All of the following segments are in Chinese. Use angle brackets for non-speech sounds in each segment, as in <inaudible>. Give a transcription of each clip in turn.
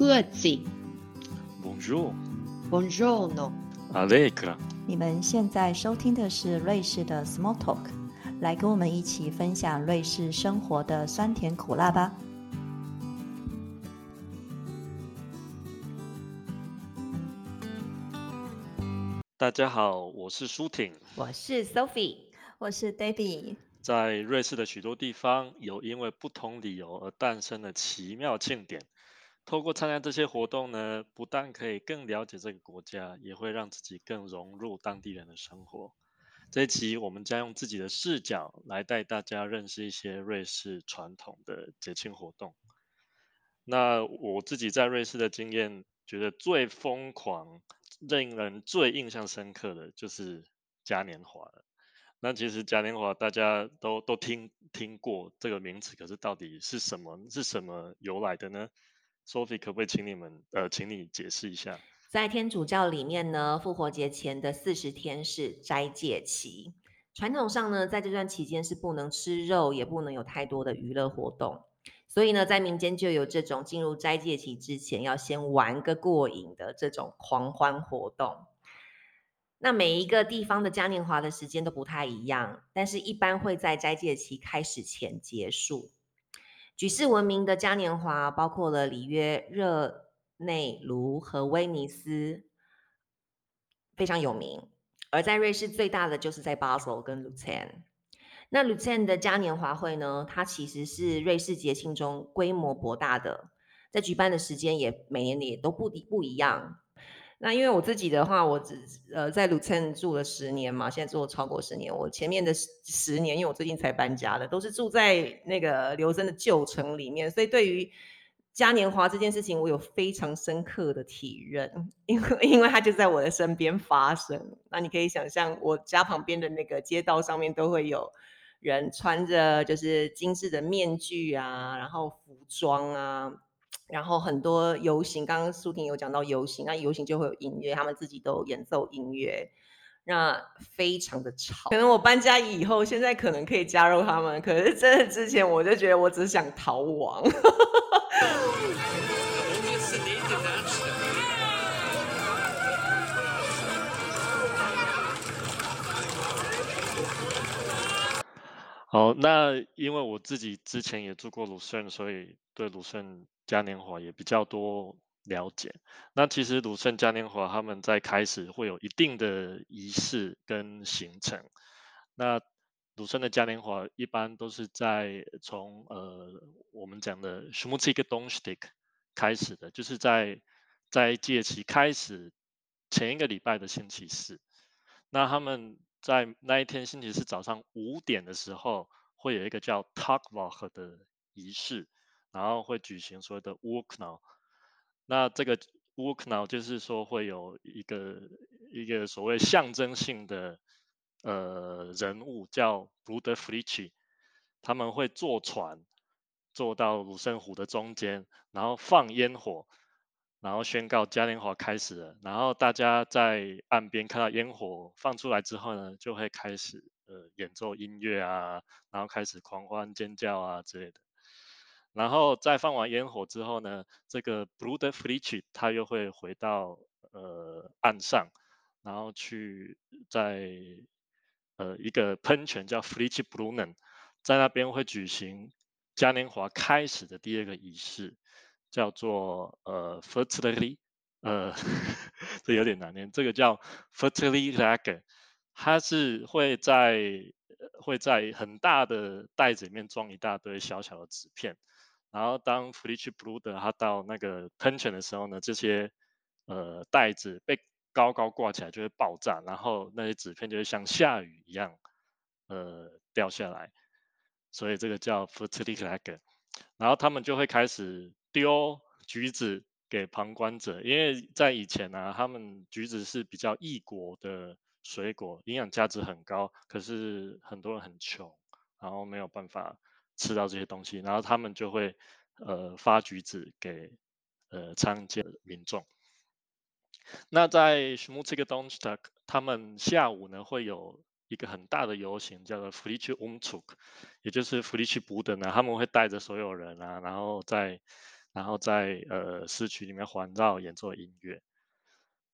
各自。Bonjour，Bonjour，no。Allegra。你们现在收听的是瑞士的 Small Talk，来跟我们一起分享瑞士生活的酸甜苦辣吧。大家好，我是舒婷。我是 Sophie。我是 Debbie，在瑞士的许多地方，有因为不同理由而诞生的奇妙庆典。透过参加这些活动呢，不但可以更了解这个国家，也会让自己更融入当地人的生活。这一期我们将用自己的视角来带大家认识一些瑞士传统的节庆活动。那我自己在瑞士的经验，觉得最疯狂、令人最印象深刻的就是嘉年华。那其实嘉年华大家都都听听过这个名词，可是到底是什么？是什么由来的呢？Sophie 可不可以请你们呃，请你解释一下？在天主教里面呢，复活节前的四十天是斋戒期。传统上呢，在这段期间是不能吃肉，也不能有太多的娱乐活动。所以呢，在民间就有这种进入斋戒期之前要先玩个过瘾的这种狂欢活动。那每一个地方的嘉年华的时间都不太一样，但是一般会在斋戒期开始前结束。举世闻名的嘉年华包括了里约热内卢和威尼斯，非常有名。而在瑞士最大的就是在 Basel 跟 l u c e n。那 l u c e n 的嘉年华会呢，它其实是瑞士节庆中规模博大的，在举办的时间也每年也都不不一样。那因为我自己的话，我只呃在 l u c e n 住了十年嘛，现在住了超过十年。我前面的十十年，因为我最近才搬家的，都是住在那个刘森的旧城里面，所以对于嘉年华这件事情，我有非常深刻的体认，因为 <laughs> 因为它就在我的身边发生。那你可以想象，我家旁边的那个街道上面都会有人穿着就是精致的面具啊，然后服装啊。然后很多游行，刚刚苏婷有讲到游行，那游行就会有音乐，他们自己都演奏音乐，那非常的吵。可能我搬家以后，现在可能可以加入他们，可是真的之前我就觉得我只想逃亡。<laughs> 好，那因为我自己之前也住过鲁迅，所以对鲁迅嘉年华也比较多了解。那其实鲁森嘉年华他们在开始会有一定的仪式跟行程。那鲁森的嘉年华一般都是在从呃我们讲的 s c h m u t z i g d o n s t i k 开始的，就是在在节期开始前一个礼拜的星期四。那他们在那一天星期四早上五点的时候，会有一个叫 Tagwoche 的仪式，然后会举行所谓的 Urknall。那这个 Urknall 就是说会有一个一个所谓象征性的呃人物叫 Bruder f r i c h 他们会坐船坐到鲁森湖的中间，然后放烟火。然后宣告嘉年华开始了，然后大家在岸边看到烟火放出来之后呢，就会开始呃演奏音乐啊，然后开始狂欢尖叫啊之类的。然后在放完烟火之后呢，这个 Blue f r i c h 他又会回到呃岸上，然后去在呃一个喷泉叫 f r i c h Brunnen，在那边会举行嘉年华开始的第二个仪式。叫做呃 fertility，呃，<laughs> 这有点难念，这个叫 fertility r a g e r 它是会在会在很大的袋子里面装一大堆小小的纸片，然后当 f l i t c h Bruder 他到那个喷泉的时候呢，这些呃袋子被高高挂起来就会爆炸，然后那些纸片就会像下雨一样呃掉下来，所以这个叫 fertility lager，然后他们就会开始。丢橘子给旁观者，因为在以前呢、他们橘子是比较异国的水果，营养价值很高，可是很多人很穷，然后没有办法吃到这些东西，然后他们就会呃发橘子给呃参见民众。那在 s c h m u t z i g d o n s t a g 他们下午呢会有一个很大的游行，叫做 f l i c h Umzug，也就是 f l i c h 布的呢，他们会带着所有人啊，然后在然后在呃市区里面环绕演奏音乐。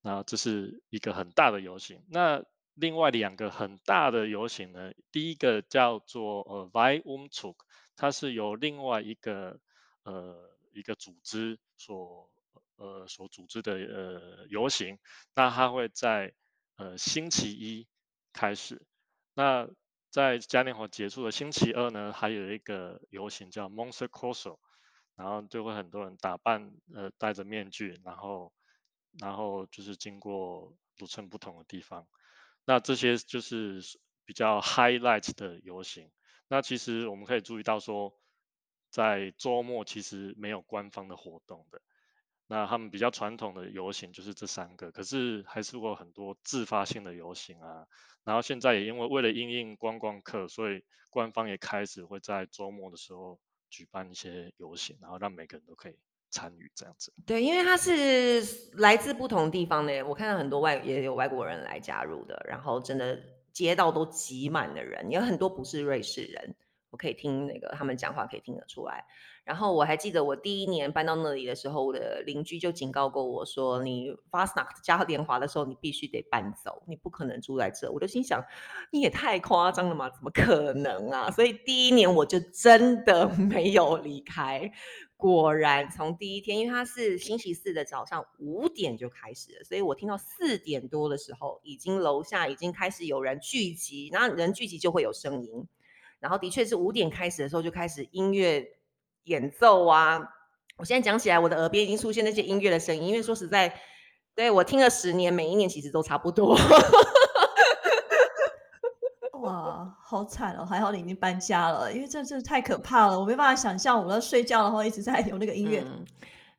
那这是一个很大的游行。那另外两个很大的游行呢，第一个叫做呃 Vai u m z u k 它是由另外一个呃一个组织所呃所组织的呃游行。那它会在呃星期一开始。那在嘉年华结束的星期二呢，还有一个游行叫 Monster Corso，然后就会很多人打扮呃戴着面具，然后然后就是经过组成不同的地方。那这些就是比较 highlight 的游行。那其实我们可以注意到说，在周末其实没有官方的活动的。那他们比较传统的游行就是这三个，可是还是有很多自发性的游行啊。然后现在也因为为了应应观光客，所以官方也开始会在周末的时候举办一些游行，然后让每个人都可以参与这样子。对，因为他是来自不同地方的，我看到很多外也有外国人来加入的，然后真的街道都挤满的人，有很多不是瑞士人，我可以听那个他们讲话可以听得出来。然后我还记得我第一年搬到那里的时候，我的邻居就警告过我说：“你 Fastnacht 加年华的时候，你必须得搬走，你不可能住在这。”我就心想：“你也太夸张了嘛，怎么可能啊？”所以第一年我就真的 <laughs> 没有离开。果然，从第一天，因为它是星期四的早上五点就开始了，所以我听到四点多的时候，已经楼下已经开始有人聚集，然后人聚集就会有声音，然后的确是五点开始的时候就开始音乐。演奏啊！我现在讲起来，我的耳边已经出现那些音乐的声音。因为说实在，对我听了十年，每一年其实都差不多。好惨哦！还好你已经搬家了，因为这真的太可怕了，我没办法想象我要睡觉然后一直在有那个音乐。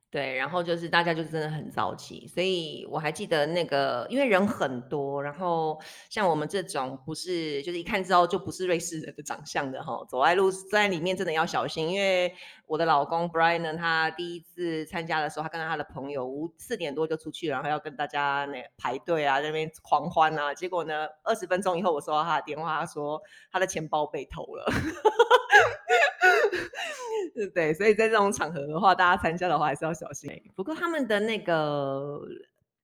对，然后就是大家就真的很早起，所以我还记得那个，因为人很多，然后像我们这种不是，就是一看之后就不是瑞士人的长相的哈，走在路在里面真的要小心，因为我的老公 Brian 呢，他第一次参加的时候，他跟他的朋友五四点多就出去，然后要跟大家那排队啊，那边狂欢啊，结果呢，二十分钟以后我收到他的电话，他说他的钱包被偷了。<laughs> 对，所以在这种场合的话，大家参加的话还是要小心。不过他们的那个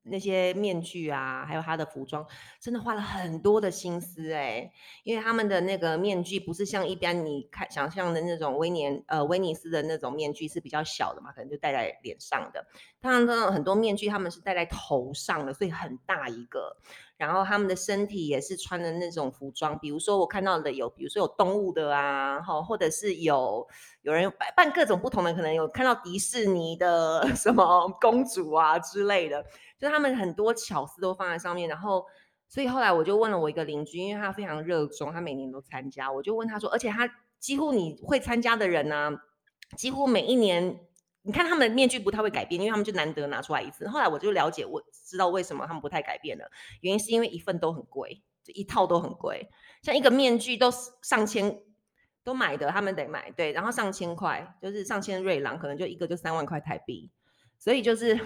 那些面具啊，还有他的服装，真的花了很多的心思哎，因为他们的那个面具不是像一般你看想象的那种威尼呃威尼斯的那种面具是比较小的嘛，可能就戴在脸上的。当然，这种很多面具他们是戴在头上的，所以很大一个。然后他们的身体也是穿的那种服装，比如说我看到的有，比如说有动物的啊，哈，或者是有有人扮扮各种不同的，可能有看到迪士尼的 <laughs> 什么公主啊之类的，就他们很多巧思都放在上面。然后，所以后来我就问了我一个邻居，因为他非常热衷，他每年都参加，我就问他说，而且他几乎你会参加的人呢，几乎每一年。你看他们的面具不太会改变，因为他们就难得拿出来一次。后来我就了解，我知道为什么他们不太改变了，原因是因为一份都很贵，这一套都很贵，像一个面具都上千，都买的，他们得买，对，然后上千块，就是上千瑞郎，可能就一个就三万块台币，所以就是，<laughs>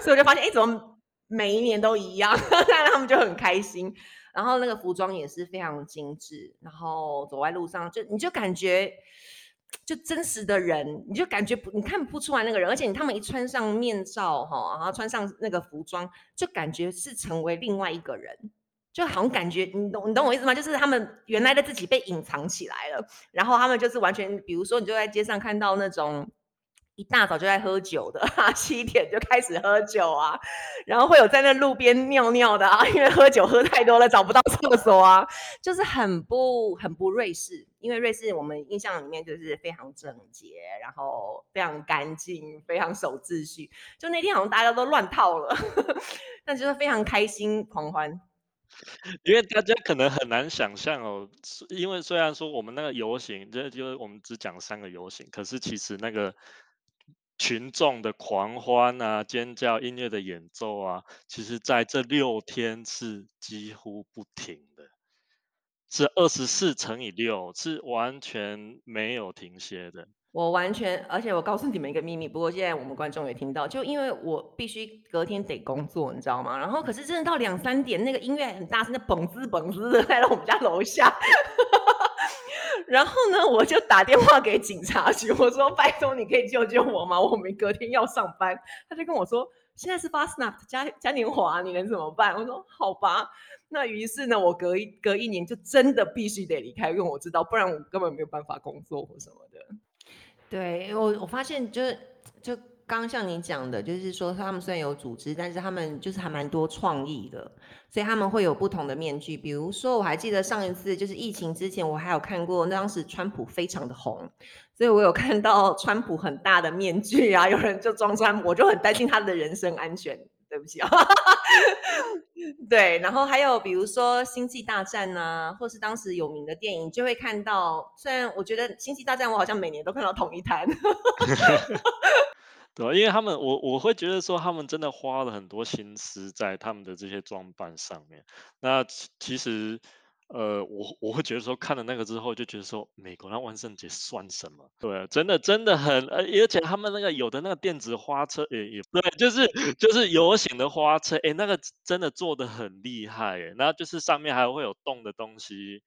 所以我就发现，哎，怎么每一年都一样？<laughs> 然他们就很开心，然后那个服装也是非常精致，然后走在路上就你就感觉。就真实的人，你就感觉不，你看不出来那个人，而且他们一穿上面罩哈，然后穿上那个服装，就感觉是成为另外一个人，就好像感觉你懂你懂我意思吗？就是他们原来的自己被隐藏起来了，然后他们就是完全，比如说你就在街上看到那种。一大早就在喝酒的，七点就开始喝酒啊，然后会有在那路边尿尿的啊，因为喝酒喝太多了找不到厕所啊，就是很不很不瑞士，因为瑞士我们印象里面就是非常整洁，然后非常干净，非常守秩序。就那天好像大家都乱套了，<laughs> 但就是非常开心狂欢。<laughs> 因为大家可能很难想象哦，因为虽然说我们那个游行，这就是我们只讲三个游行，可是其实那个。群众的狂欢啊，尖叫、音乐的演奏啊，其实在这六天是几乎不停的，是二十四乘以六，是完全没有停歇的。我完全，而且我告诉你们一个秘密，不过现在我们观众也听到，就因为我必须隔天得工作，你知道吗？然后可是真的到两三点，那个音乐很大声，那嘣滋嘣滋的在我们家楼下。然后呢，我就打电话给警察局，我说：“拜托，你可以救救我吗？我们隔天要上班。”他就跟我说：“现在是 f a s n a p 嘉嘉年华，你能怎么办？”我说：“好吧。”那于是呢，我隔一隔一年就真的必须得离开，因为我知道，不然我根本没有办法工作或什么的。对我，我发现就是就。刚像你讲的，就是说他们虽然有组织，但是他们就是还蛮多创意的，所以他们会有不同的面具。比如说，我还记得上一次就是疫情之前，我还有看过，那当时川普非常的红，所以我有看到川普很大的面具啊，有人就装川普，我就很担心他的人身安全。对不起啊，<laughs> 对，然后还有比如说《星际大战》呐，或是当时有名的电影，就会看到。虽然我觉得《星际大战》，我好像每年都看到同一摊。<laughs> 对，因为他们，我我会觉得说，他们真的花了很多心思在他们的这些装扮上面。那其实，呃，我我会觉得说，看了那个之后，就觉得说，美国那万圣节算什么？对，真的真的很，呃，而且他们那个有的那个电子花车，也也对，就是就是游行的花车，哎，那个真的做的很厉害，哎，然后就是上面还会有动的东西。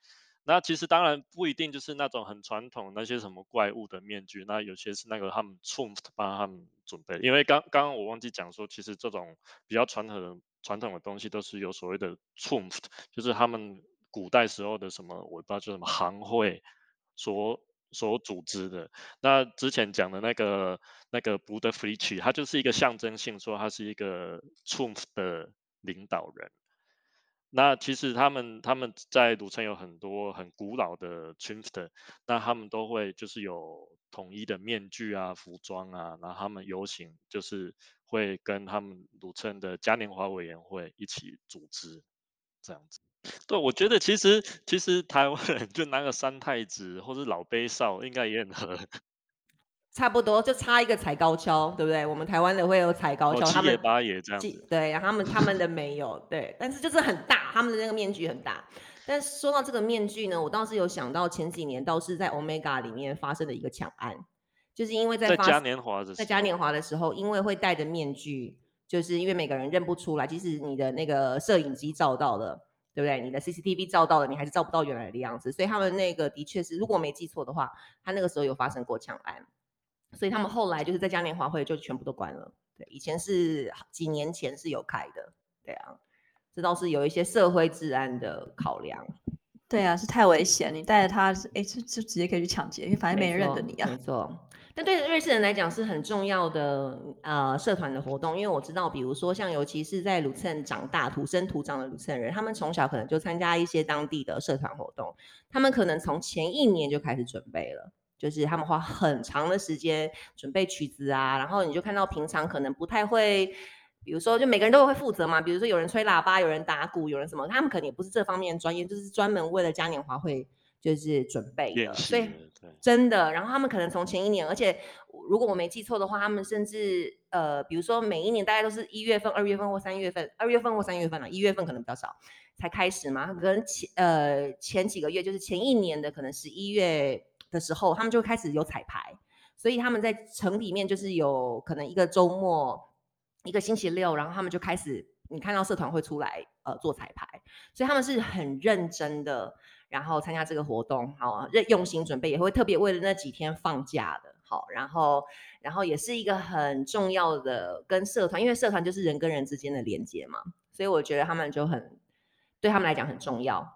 那其实当然不一定就是那种很传统那些什么怪物的面具，那有些是那个他们 t r u m p 帮他们准备。因为刚刚刚我忘记讲说，其实这种比较传统的传统的东西都是有所谓的 t r u m p 就是他们古代时候的什么我不知道叫什么行会所所组织的。那之前讲的那个那个 b u d f l i c h 他就是一个象征性说他是一个 t r u m p 的领导人。那其实他们他们在鲁城有很多很古老的 t r i m p 那他们都会就是有统一的面具啊、服装啊，然后他们游行就是会跟他们鲁称的嘉年华委员会一起组织这样子。对，我觉得其实其实台湾人就拿个三太子或是老杯少，应该也很合。<laughs> 差不多就差一个踩高跷，对不对？我们台湾的会有踩高跷，他们八爷这样子，对，然后他们他们的没有，对，但是就是很大，他们的那个面具很大。但说到这个面具呢，我倒是有想到前几年倒是在 Omega 里面发生的一个抢案，就是因为在嘉年华的在嘉年华的时候，因为会戴着面具，就是因为每个人认不出来，即使你的那个摄影机照到了，对不对？你的 CCTV 照到了，你还是照不到原来的样子。所以他们那个的确是，如果没记错的话，他那个时候有发生过抢案。所以他们后来就是在嘉年华会就全部都关了。对，以前是几年前是有开的。对啊，这倒是有一些社会治安的考量。对啊，是太危险，你带着他，哎，就就直接可以去抢劫，因为反正没人认得你啊。没 <laughs> 错。但对瑞士人来讲是很重要的呃社团的活动，因为我知道，比如说像尤其是在鲁蹭长大、土生土长的鲁蹭人，他们从小可能就参加一些当地的社团活动，他们可能从前一年就开始准备了。就是他们花很长的时间准备曲子啊，然后你就看到平常可能不太会，比如说就每个人都会负责嘛，比如说有人吹喇叭，有人打鼓，有人什么，他们可能也不是这方面专业，就是专门为了嘉年华会就是准备的，所以真的，然后他们可能从前一年，而且如果我没记错的话，他们甚至呃，比如说每一年大概都是一月份、二月份或三月份，二月份或三月份了，一月份可能比较少才开始嘛，可能前呃前几个月就是前一年的可能十一月。的时候，他们就开始有彩排，所以他们在城里面就是有可能一个周末，一个星期六，然后他们就开始，你看到社团会出来呃做彩排，所以他们是很认真的，然后参加这个活动，好认用心准备，也会特别为了那几天放假的，好，然后然后也是一个很重要的跟社团，因为社团就是人跟人之间的连接嘛，所以我觉得他们就很对他们来讲很重要。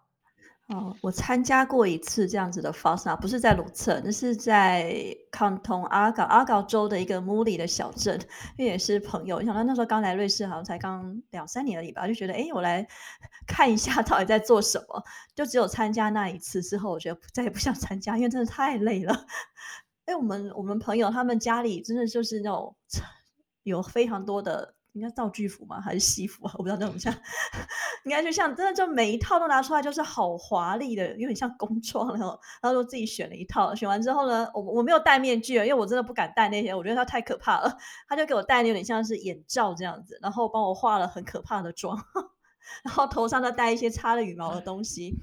哦，我参加过一次这样子的 FASA，不是在鲁策，那是在康通阿搞阿搞州的一个穆里的小镇，因为也是朋友。想到那时候刚来瑞士，好像才刚两三年而已吧，就觉得哎，我来 <laughs> 看一下到底在做什么。就只有参加那一次之后，我觉得再也不想参加，因为真的太累了。<laughs> 哎，我们我们朋友他们家里真的就是那种 <laughs> 有非常多的。应该道具服吗？还是西服啊？我不知道那种像，<laughs> 应该就像真的就每一套都拿出来，就是好华丽的，有点像工装然后然后就自己选了一套，选完之后呢，我我没有戴面具因为我真的不敢戴那些，我觉得它太可怕了。他就给我戴有点像是眼罩这样子，然后帮我化了很可怕的妆，<laughs> 然后头上再戴一些插了羽毛的东西，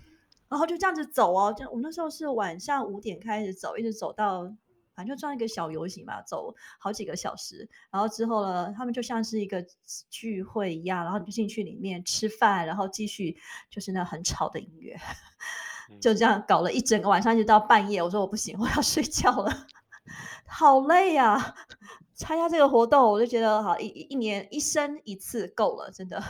然后就这样子走哦。就我那时候是晚上五点开始走，一直走到。反正就装一个小游行嘛，走好几个小时，然后之后呢，他们就像是一个聚会一样，然后你就进去里面吃饭，然后继续就是那很吵的音乐，就这样搞了一整个晚上，一直到半夜。我说我不行，我要睡觉了，<laughs> 好累呀！参加这个活动，我就觉得好一一年一生一次够了，真的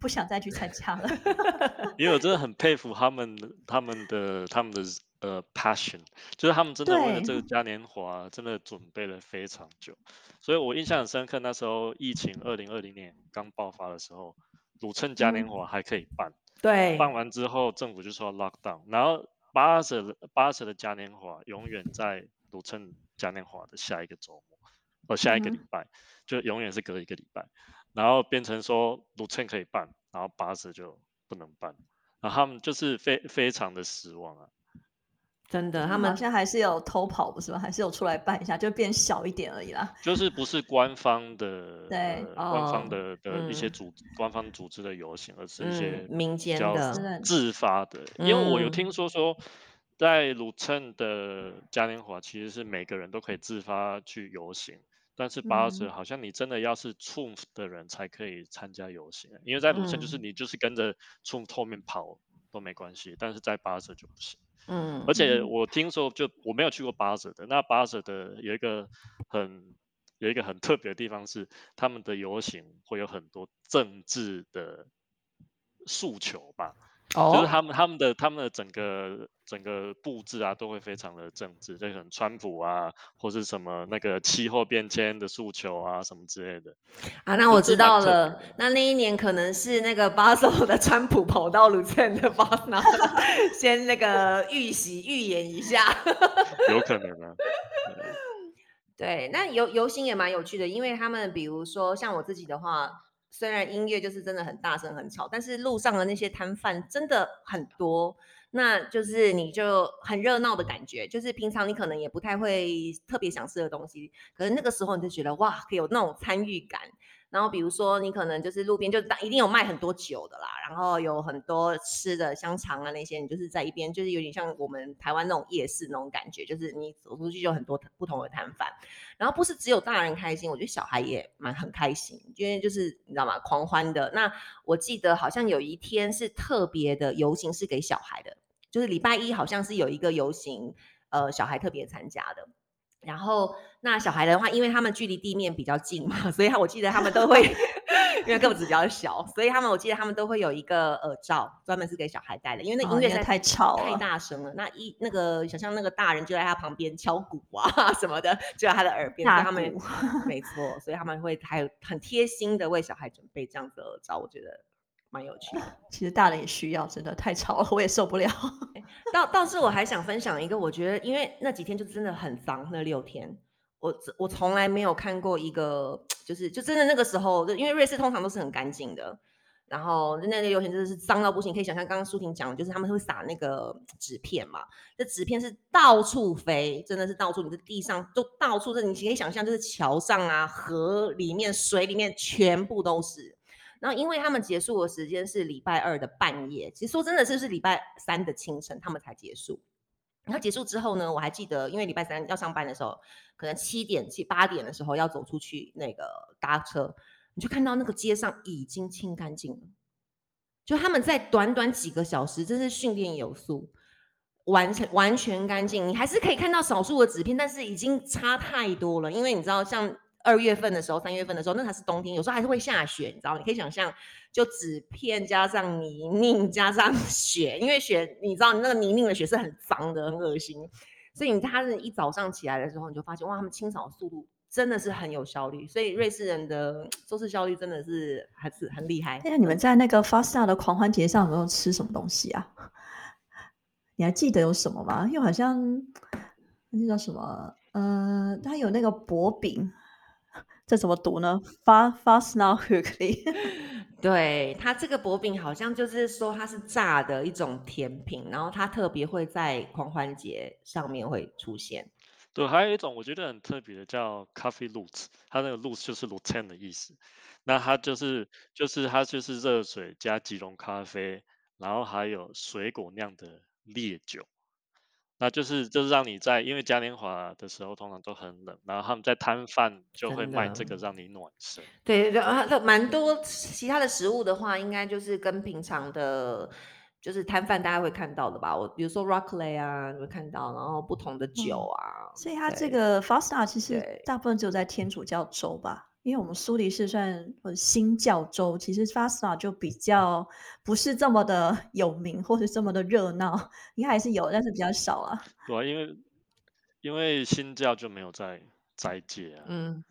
不想再去参加了。<laughs> 因为我真的很佩服他们，他们的他们的呃 passion，就是他们真的为了这个嘉年华，真的准备了非常久。所以我印象很深刻，那时候疫情二零二零年刚爆发的时候，鲁趁嘉年华还可以办，对，办完之后政府就说 lock down，然后八十八十的嘉年华永远在鲁趁嘉年华的下一个周末。哦，下一个礼拜就永远是隔一个礼拜，然后变成说鲁称可以办，然后八十就不能办，然后他们就是非非常的失望啊。真的，他们好像还是有偷跑，不是吗？还是有出来办一下，就变小一点而已啦。就是不是官方的，<laughs> 对，官方的的一些组官方组织的游行，而是一些民间的自发的。因为我有听说说。在鲁称的嘉年华，其实是每个人都可以自发去游行，但是巴士好像你真的要是处的人才可以参加游行，因为在鲁城就是你就是跟着处后面跑都没关系，但是在巴士就不行。嗯，而且我听说就我没有去过巴舍的，那巴舍的有一个很有一个很特别的地方是，他们的游行会有很多政治的诉求吧。就是他们他们的他们的整个整个布置啊，都会非常的政治，就很川普啊，或是什么那个气候变迁的诉求啊，什么之类的。啊，那我知道了。那那一年可能是那个巴塞的川普跑到卢森的巴拿，<laughs> 先那个预习预演一下。<laughs> 有可能啊。对，那游游行也蛮有趣的，因为他们比如说像我自己的话。虽然音乐就是真的很大声很吵，但是路上的那些摊贩真的很多，那就是你就很热闹的感觉。就是平常你可能也不太会特别想吃的东西，可是那个时候你就觉得哇，可以有那种参与感。然后比如说你可能就是路边就一定有卖很多酒的啦，然后有很多吃的香肠啊那些，你就是在一边就是有点像我们台湾那种夜市那种感觉，就是你走出去就很多不同的摊贩。然后不是只有大人开心，我觉得小孩也蛮很开心，因为就是你知道吗？狂欢的。那我记得好像有一天是特别的游行是给小孩的，就是礼拜一好像是有一个游行，呃，小孩特别参加的。然后那小孩的话，因为他们距离地面比较近嘛，所以我记得他们都会，<laughs> 因为个子比较小，所以他们我记得他们都会有一个耳罩，专门是给小孩戴的，因为那音乐太吵、太大声了。那一那个想象那个大人就在他旁边敲鼓啊 <laughs> 什么的，就在他的耳边。他们没错，所以他们会还有很贴心的为小孩准备这样子的耳罩，我觉得。蛮有趣，<laughs> 其实大人也需要，真的太吵了，我也受不了。<laughs> 倒倒是我还想分享一个，我觉得因为那几天就真的很脏，那六天，我我从来没有看过一个，<tsk> 就是就真的那个时候，因为瑞士通常都是很干净的，然后那六天真的是脏到不行，可以想象刚刚舒婷讲，就是他们会撒那个纸片嘛，这纸片是到处飞，真的是到处，你的地上都到处，这你可以想象，就是桥上啊、河里面、水里面全部都是。然后，因为他们结束的时间是礼拜二的半夜，其实说真的，是是礼拜三的清晨他们才结束。然后结束之后呢，我还记得，因为礼拜三要上班的时候，可能七点、七八点的时候要走出去那个搭车，你就看到那个街上已经清干净了。就他们在短短几个小时，真是训练有素，完成完全干净。你还是可以看到少数的纸片，但是已经差太多了。因为你知道，像。二月份的时候，三月份的时候，那还是冬天，有时候还是会下雪，你知道？你可以想象，就纸片加上泥泞加上 <laughs> 雪，因为雪，你知道，那个泥泞的雪是很脏的，很恶心。所以你他是一早上起来的时候，你就发现哇，他们清扫速度真的是很有效率。所以瑞士人的做事效率真的是还是很厉害。那你们在那个 Fasta 的狂欢节上有没有吃什么东西啊？<laughs> 你还记得有什么吗？因为好像那叫什么？呃，它有那个薄饼。这怎么读呢？Fa fast now quickly。<laughs> 对它这个薄饼好像就是说它是炸的一种甜品，然后它特别会在狂欢节上面会出现。对，还有一种我觉得很特别的叫 Coffee l o o t 它那个 l o o t 就是 l u t e n 的意思。那它就是就是它就是热水加即溶咖啡，然后还有水果酿的烈酒。那就是就是让你在，因为嘉年华的时候通常都很冷，然后他们在摊贩就会卖这个让你暖身。对对对啊，蛮多其他的食物的话，应该就是跟平常的就是摊贩大家会看到的吧。我比如说 Rockley 啊，你会看到，然后不同的酒啊。所以它这对个 Fasta 其实对大部分只有在天主教州吧，因为我们苏黎世算或者新教州，其实 Fasta 就比较不是这么的有名，或是这么的热闹，应该还是有，但是比较少啊。对啊，因为因为新教就没有在斋戒啊，嗯，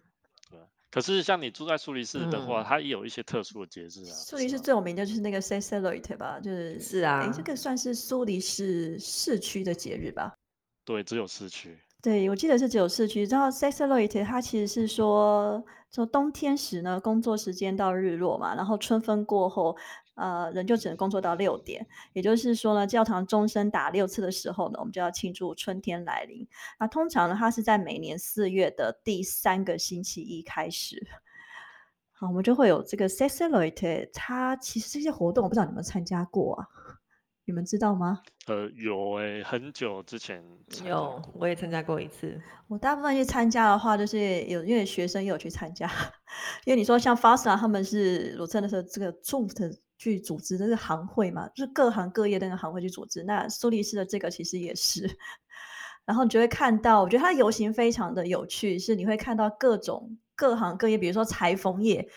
对啊。可是像你住在苏黎世的话，嗯它也有一些特殊的节日啊。苏黎世最有名的就是那个 s e c e l i t 吧，就是是诶啊这个算是苏黎世市区的节日吧。对，只有市区。对，我记得是只有市区。然后 s e x l o i t 它其实是说，从冬天时呢，工作时间到日落嘛，然后春分过后，呃，人就只能工作到六点。也就是说呢，教堂钟声打六次的时候呢，我们就要庆祝春天来临。那通常呢，它是在每年四月的第三个星期一开始。好，我们就会有这个 s e x l o i t 它其实这些活动，我不知道你们参加过啊？你们知道吗？呃，有诶、很久之前参加有过，我也参加过一次。我大部分去参加的话，就是有因为学生也有去参加，因为你说像 FASTA 他们是我真的时候，这个 u 的去组织的这个行会嘛，就是各行各业的那个行会去组织。那苏黎世的这个其实也是，然后你就会看到，我觉得它游行非常的有趣，是你会看到各种各行各业，比如说裁缝业，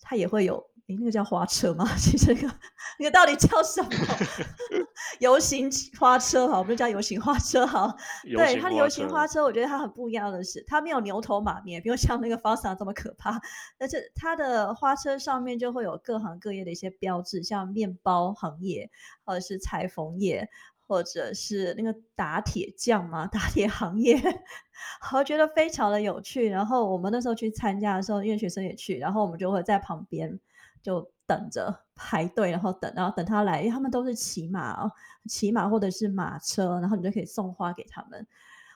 它也会有。诶，那个叫花车吗？<laughs> 其实那个那个到底叫什么？<laughs> 游行花车好，我们就叫游行花车好。对，它的游行花车，我觉得它很不一样的是，它没有牛头马面，没有像那个 Fasta 这么可怕。但是它的花车上面就会有各行各业的一些标志，像面包行业，或者是裁缝业，或者是那个打铁匠嘛，打铁行业，<laughs> 我觉得非常的有趣。然后我们那时候去参加的时候，因为学生也去，然后我们就会在旁边就等着排队，然后等，然后等他来，因为他们都是骑马哦，骑马或者是马车，然后你就可以送花给他们。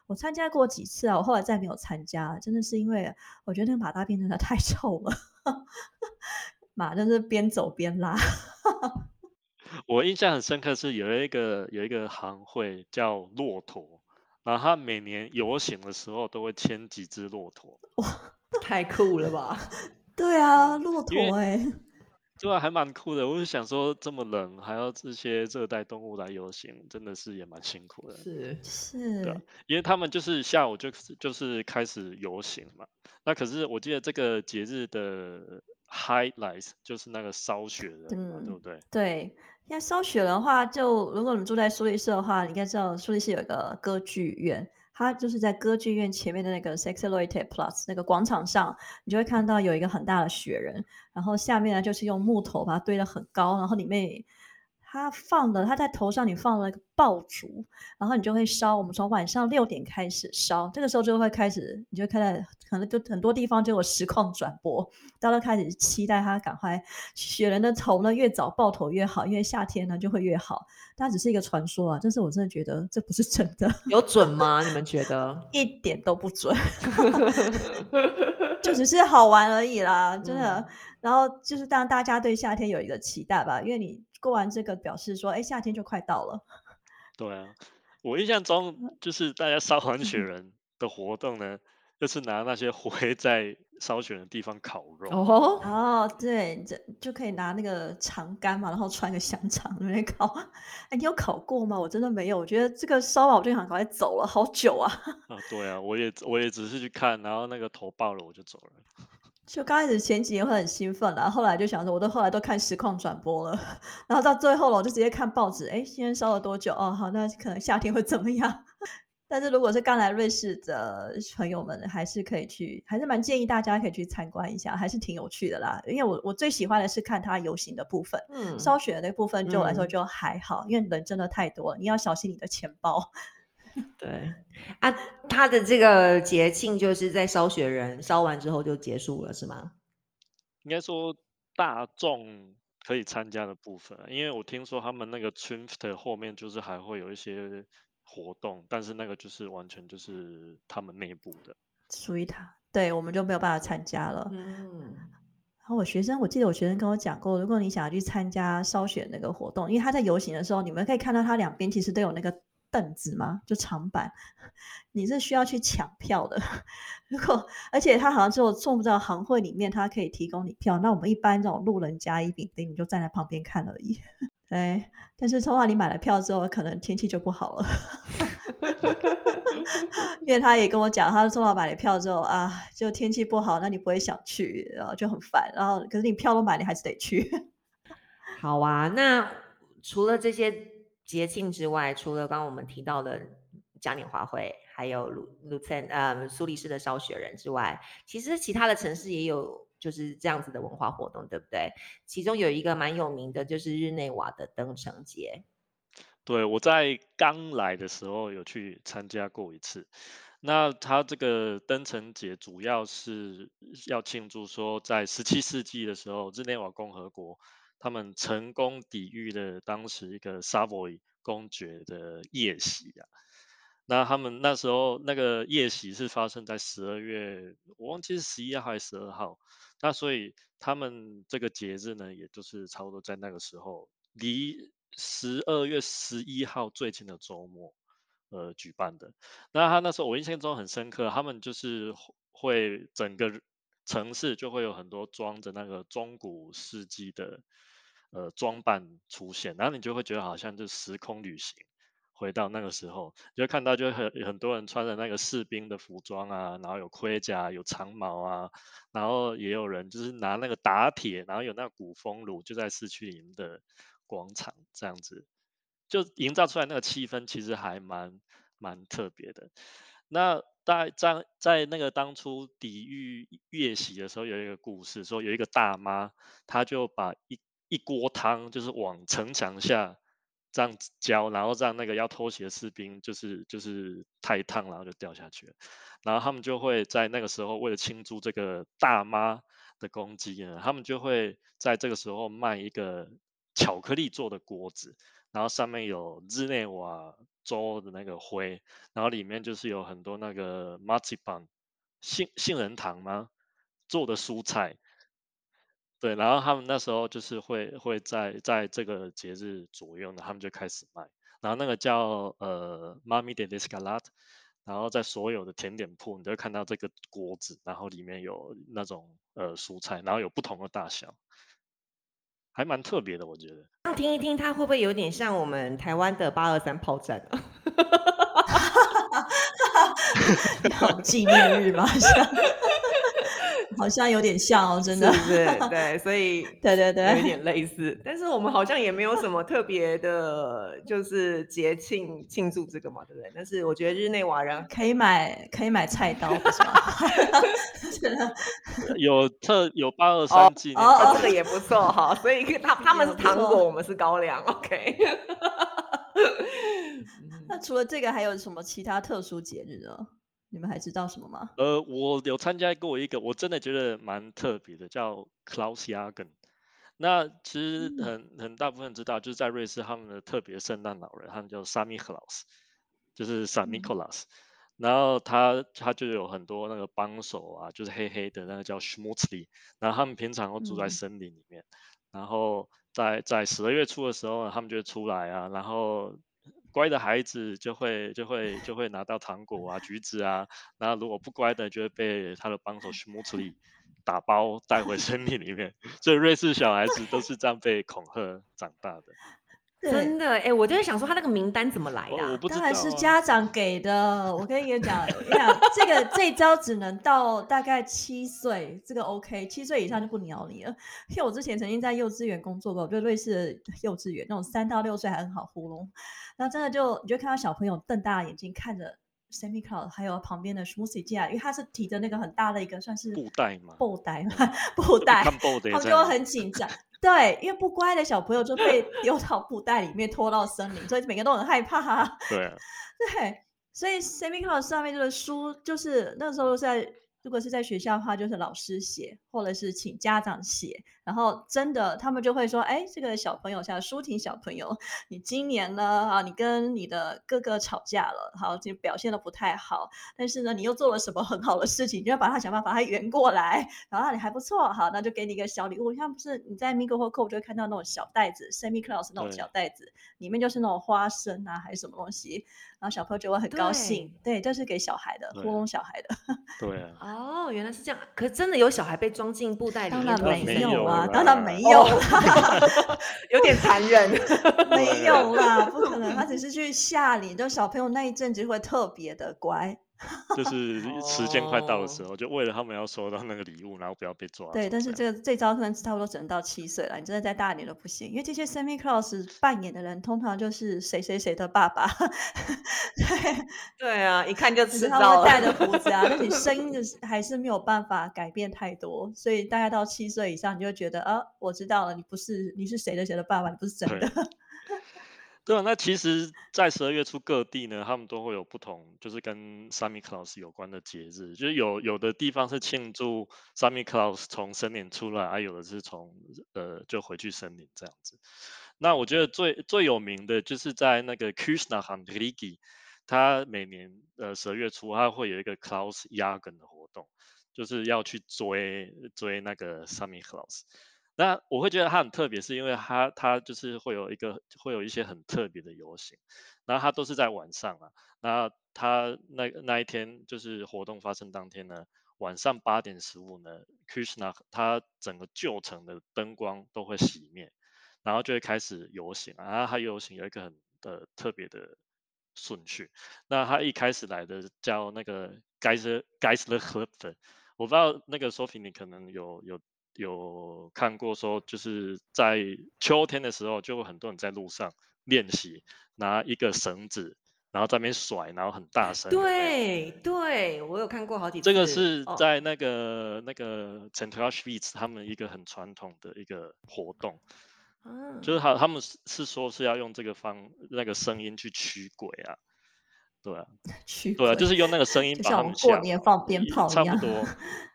我参加过几次啊，我后来再没有参加，真的是因为我觉得那个马大便真的太 <laughs> 臭了，<laughs> 马真是边走边拉。<laughs> 我印象很深刻是有一个有一个行会叫骆驼，然后他每年游行的时候都会牵几只骆驼，哇太酷了吧！对啊，骆驼哎、对啊，还蛮酷的。我就想说，这么冷还要这些热带动物来游行，真的是也蛮辛苦的。是，是对啊，因为他们就是下午就是就是开始游行嘛。那可是我记得这个节日的 highlights 就是那个烧雪人嘛，对嗯不对？对，现在烧雪人的话，就如果你们住在苏黎世的话，你应该知道苏黎世有一个歌剧院，它就是在歌剧院前面的那个 s e x l o i t Plus 那个广场上，你就会看到有一个很大的雪人，然后下面呢就是用木头把它堆得很高，然后里面它放的，它在头上你放了一个爆竹，然后你就会烧。我们从晚上六点开始烧，这个时候就会开始，你就开始可能就很多地方就有实况转播，大家都开始期待它赶快雪人的头呢越早爆头越好，因为夏天呢就会越好。但只是一个传说啊，但是我真的觉得这不是真的，有准吗？你们觉得？<laughs> 一点都不准，<laughs> 就只是好玩而已啦，真的。嗯然后就是让大家对夏天有一个期待吧，因为你过完这个表示说，哎，夏天就快到了。对啊，我印象中就是大家烧完雪 <laughs> 人的活动呢，就是拿那些灰在烧雪人的地方烤肉。哦，哦，对，这就可以拿那个长杆嘛，然后穿个香肠在那边烤。哎，你有烤过吗？我真的没有，我觉得这个烧完我就想赶快走了，好久啊。啊，对啊，我也我也只是去看，然后那个头爆了我就走了。就刚开始前几年会很兴奋啦，后来就想说，我都后来都看实况转播了，<laughs> 然后到最后了，我就直接看报纸，哎，今天烧了多久？哦，好，那可能夏天会怎么样？<laughs> 但是如果是刚来瑞士的朋友们，还是可以去，还是蛮建议大家可以去参观一下，还是挺有趣的啦。因为我我最喜欢的是看它游行的部分，嗯，烧雪的那部分对我来说嗯就还好，因为人真的太多了，你要小心你的钱包。<laughs> 对 <laughs> 啊，他的这个节庆就是在烧雪人烧完之后就结束了，是吗？应该说大众可以参加的部分啊，因为我听说他们那个 Triumph 后面就是还会有一些活动，但是那个就是完全就是他们内部的。属于他，对我们就没有办法参加了。嗯，然后我学生，我记得我学生跟我讲过，如果你想要去参加烧雪那个活动，因为他在游行的时候，你们可以看到他两边其实都有那个凳子吗，就长板，<laughs> 你是需要去抢票的。<laughs> 如果而且他好像只有做不到行会里面，他可以提供你票。那我们一般这种路人甲乙丙丁，你就站在旁边看而已。<laughs> 对，但是通常你买了票之后，可能天气就不好了。因为他也跟我讲，他说到买了票之后啊，就天气不好，那你不会想去，然后就很烦。然后可是你票都买，你还是得去。好啊，那除了这些节庆之外，除了刚刚我们提到的嘉年华会，还有鲁鲁森呃苏黎世的烧雪人之外，其实其他的城市也有就是这样子的文化活动，对不对？其中有一个蛮有名的，就是日内瓦的登城节。对，我在刚来的时候有去参加过一次。那它这个登城节主要是要庆祝说，在十七世纪的时候，日内瓦共和国他们成功抵御了当时一个 Savoy 公爵的夜袭啊。那他们那时候那个夜袭是发生在十二月，我忘记是十一号还是十二号。那所以他们这个节日呢，也就是差不多在那个时候离。十二月十一号最近的周末，呃，举办的。那他那时候我印象中很深刻，他们就是会整个城市就会有很多装着那个中古世纪的呃装扮出现，然后你就会觉得好像就时空旅行，回到那个时候，就看到就很很多人穿着那个士兵的服装啊，然后有盔甲、有长矛啊，然后也有人就是拿那个打铁，然后有那个古风炉就在市区里面的。广场这样子，就营造出来那个气氛，其实还蛮蛮特别的。那在在在那个当初抵御月袭的时候，有一个故事，说有一个大妈，她就把一一锅汤，就是往城墙下这样浇，然后让那个要偷袭的士兵，就是就是太烫，然后就掉下去了。然后他们就会在那个时候，为了庆祝这个大妈的攻击呢，他们就会在这个时候卖一个。巧克力做的锅子，然后上面有日内瓦州的那个灰，然后里面就是有很多那个 marzipan 杏杏仁糖吗做的蔬菜，对，然后他们那时候就是会会在在这个节日左右呢，他们就开始卖，然后那个叫呃 mami de descalat，然后在所有的甜点铺你都会看到这个锅子，然后里面有那种呃蔬菜，然后有不同的大小。还蛮特别的，我觉得。那听一听，它会不会有点像我们台湾的八二三炮战啊？<laughs> <laughs> 纪念日吗？像，<laughs> 好像有点像哦，真的。是不是？<laughs> 对，所以对对对，有点类似。但是我们好像也没有什么特别的，就是节庆庆祝这个嘛，对不对？但是我觉得日内瓦人可以买，可以买菜刀，不是吗？<laughs> 有特有八二三纪念，哦，这个也不错哈。所以他他们是糖果，我们是高粱，OK。<laughs> 那除了这个，还有什么其他特殊节日呢？你们还知道什么吗？呃，我有参加过一个，我真的觉得蛮特别的，叫 Klausjagen。那其实很很大部分知道，就是在瑞士他们的特别圣诞老人，他们叫 Sammy Klaus，就是 Sam Nicholas。然后他他就有很多那个帮手啊，就是黑黑的那个叫 Schmutzli。然后他们平常都住在森林里面，然后在在十二月初的时候，他们就出来啊，然后。乖的孩子就会就会就会拿到糖果啊、橘子啊，那如果不乖的，就会被他的帮手 smoothly 打包带回森林里面。<laughs> 所以瑞士小孩子都是这样被恐吓长大的。真的，哎，我就在想说他那个名单怎么来的？当然是家长给的。我跟你讲，你讲这个这招只能到大概七岁，这个 OK，七岁以上就不鸟你了。因为我之前曾经在幼稚园工作过，就瑞士幼稚园那种三到六岁还很好糊弄。然后真的就你就看到小朋友瞪大眼睛看着 Sammy Cloud，还有旁边的 Smoothy 进来，因为他是提着那个很大的一个算是布袋嘛，布袋嘛，<laughs> 布袋，他们就很紧张。<laughs> 对，因为不乖的小朋友就被丢到布袋里面拖到森林，所以每个人都很害怕。对，<laughs> 对，所以 Sammy Cloud 上面这个书就是那时候在。如果是在学校的话，就是老师写，或者是请家长写，然后真的他们就会说：“哎，这个小朋友像舒婷小朋友，你今年呢啊，你跟你的哥哥吵架了，好，就表现的不太好，但是呢，你又做了什么很好的事情，你就要把他想办法把他圆过来，然后你还不错，好，那就给你一个小礼物，像不是你在 Migo 或 Co 就会看到那种小袋子，Semi Claus 那种小袋子，里面就是那种花生啊，还是什么东西。”然后小朋友就会很高兴，对，这是给小孩的，糊弄小孩的。<laughs> 对啊。哦，原来是这样。可真的有小孩被装进布袋里面？当然没没有有啊，啦当然没有有点残忍。<laughs> 没有啦，不可能，他只 <laughs> 是去吓你，就小朋友那一阵子会特别的乖。就是 <laughs> 时间快到的时哦候，就为了他们要收到那个礼物，然后不要被抓住。对，但是这个这招可能差不多只能到七岁了，你真的再大一点都不行，因为这些 Semi Claus 扮演的人通常就是谁谁谁的爸爸，对，<laughs> 对啊，一看就只是他知道了。会带着胡子啊，但你声音的 <laughs> 还是没有办法改变太多，所以大概到七岁以上，你就会觉得啊，我知道了，你不是你是谁的谁的爸爸，你不是真的。对啊，那其实，在十二月初各地呢，他们都会有不同，就是跟 Santa Claus 有关的节日，就是有有的地方是庆祝 Santa Claus 从森林出来，啊，有的是从呃就回去森林这样子。那我觉得最最有名的就是在那个 Krishna h a n d r i g i 他每年呃十二月初他会有一个 Claus Jagen 的活动，就是要去追追那个 Santa Claus。那我会觉得它很特别，是因为它它就是会有一个会有一些很特别的游行，然后它都是在晚上啊。那它那那一天就是活动发生当天呢，晚上八点十五呢，Krishna 它整个旧城的灯光都会熄灭，然后就会开始游行啊。然后它游行有一个很呃特别的顺序，那它一开始来的叫那个 Geisler Geisler h l p f 我不知道那个 Sophie 你可能有有有看过说，就是在秋天的时候，就会很多人在路上练习，拿一个绳子，然后在那边甩，然后很大声。对对，我有看过好几次。这个是哦在那个、那个 Central Schweiz 他们一个很传统的一个活动，嗯就是他他们是是说是要用这个方那个声音去驱鬼啊，<laughs> 对啊，驱对啊，就是用那个声音把他们过年放鞭炮差不多，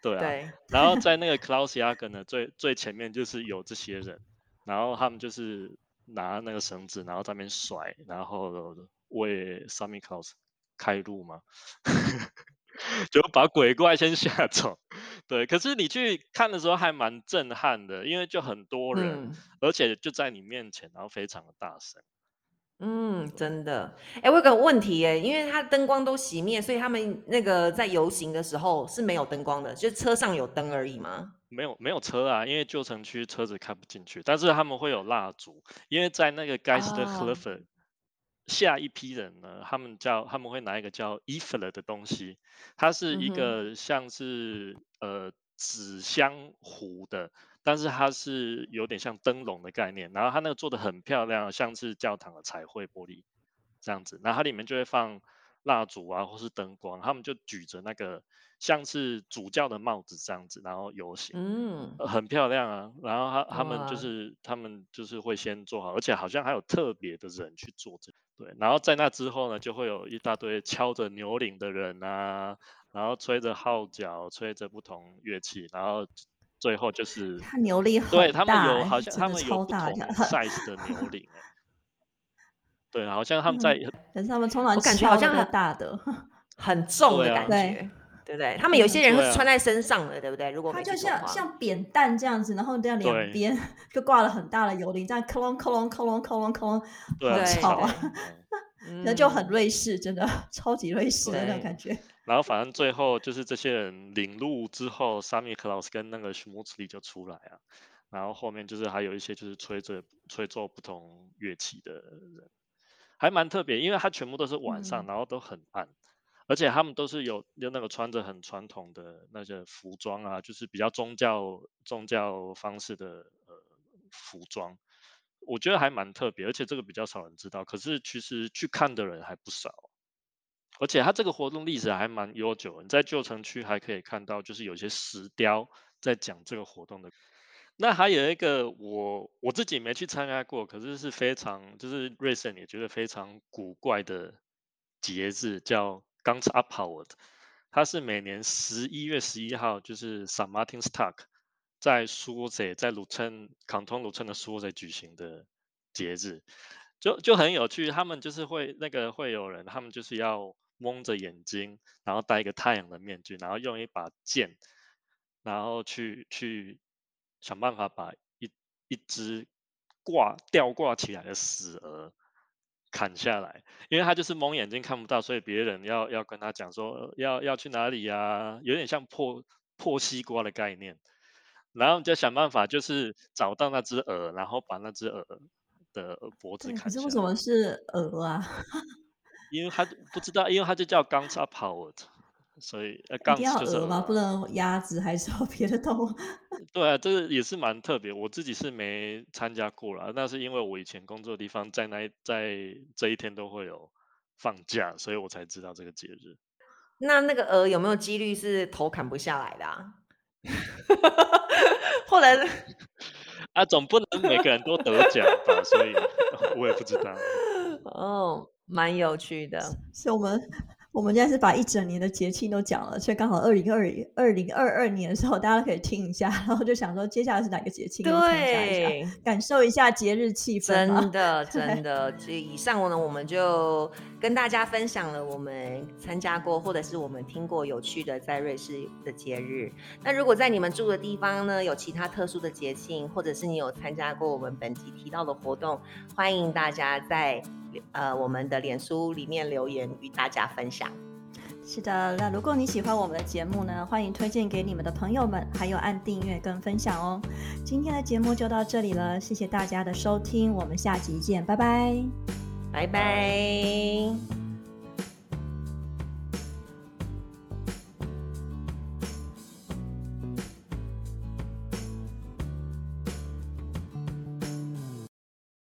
对啊。对，然后在 <laughs> 那个 Klaus Jagen 呢，最最前面就是有这些人，然后他们就是拿那个绳子，然后在那边甩，然后为 Sammy Klaus 开路嘛，<laughs> 就把鬼怪先吓走。对，可是你去看的时候还蛮震撼的，因为就很多人，嗯而且就在你面前，然后非常的大声。嗯，真的。哎，我有个问题耶，因为它灯光都熄灭，所以他们那个在游行的时候是没有灯光的，就车上有灯而已吗？没有没有车啊，因为旧城区车子开不进去，但是他们会有蜡烛，因为在那个 Geist 的哦 h l f e 下一批人呢，他们叫他们会拿一个叫 e f l e 的东西，它是一个像是呃纸箱糊的，但是它是有点像灯笼的概念，然后它那个做的很漂亮，像是教堂的彩绘玻璃这样子，然后它里面就会放蜡烛啊或是灯光，他们就举着那个像是主教的帽子这样子，然后游行。嗯，呃很漂亮啊，然后他他们就是他们就是会先做好，而且好像还有特别的人去做这个，对，然后在那之后呢，就会有一大堆敲着牛铃的人啊，然后吹着号角，吹着不同乐器，然后最后就是他牛力很对他们大有好像他们有超不同大的 <laughs> size 的牛铃、欸，对，好像他们在可是他们通常我感觉好像很大的，<laughs> 很重的对啊感对觉，对不对？他们有些人对啊会穿在身上的，对不对？如果它就像像扁担这样子，然后这样两边就挂了很大的油铃，这样克隆克隆克隆克隆克隆，对啊对吵啊，嗯 <laughs> 那就很嗯瑞士，真的超级瑞士的那种感觉。然后反正最后就是这些人领路之后，沙米克劳斯跟那个许穆茨利就出来啊，然后后面就是还有一些就是吹着吹奏不同乐器的人，还蛮特别，因为他全部都是晚上，嗯然后都很暗，而且他们都是有有那个穿着很传统的那些服装啊，就是比较宗教宗教方式的呃服装，我觉得还蛮特别，而且这个比较少人知道，可是其实去看的人还不少。而且它这个活动历史还蛮悠久，你在旧城区还可以看到，就是有些石雕在讲这个活动的。那还有一个我我自己没去参加过，可是是非常就是瑞森也觉得非常古怪的节日，叫 Guns Up Howard。它是每年十一月十一号，就是 St. Martin's Tag 在苏塞在鲁称康通鲁称的苏塞举行的节日。就就很有趣，他们就是会那个会有人，他们就是要蒙着眼睛，然后戴一个太阳的面具，然后用一把剑，然后去去想办法把一一只挂吊挂起来的死鹅砍下来，因为他就是蒙眼睛看不到，所以别人要要跟他讲说、呃要要去哪里呀、有点像破破西瓜的概念，然后就想办法就是找到那只鹅，然后把那只鹅的脖子砍下是为什么，是鹅啊？因为他不知道，因为他就叫 Guns Up Howard，所以呃一定 Guns 要就是鹅吗？不能鸭子还是有别的动物？<laughs> 对啊，这个也是蛮特别，我自己是没参加过啦，那是因为我以前工作的地方在那一在这一天都会有放假，所以我才知道这个节日。那那个鹅有没有几率是头砍不下来的啊？<laughs> 或者是 <laughs> 啊，总不能每个人都得奖吧，所以我也不知道。哦，蛮有趣的。所以我们我们现在是把一整年的节庆都讲了，所以刚好二零二二零二二年的时候，大家可以听一下，然后就想说接下来是哪个节庆对，感受一下节日气氛。<laughs> 真的真的，这以上呢，我们就跟大家分享了我们参加过或者是我们听过有趣的在瑞士的节日。那如果在你们住的地方呢，有其他特殊的节庆，或者是你有参加过我们本集提到的活动，欢迎大家在呃我们的脸书里面留言与大家分享。是的，那如果你喜欢我们的节目呢，欢迎推荐给你们的朋友们，还有按订阅跟分享哦。今天的节目就到这里了，谢谢大家的收听，我们下集见，拜拜。拜拜。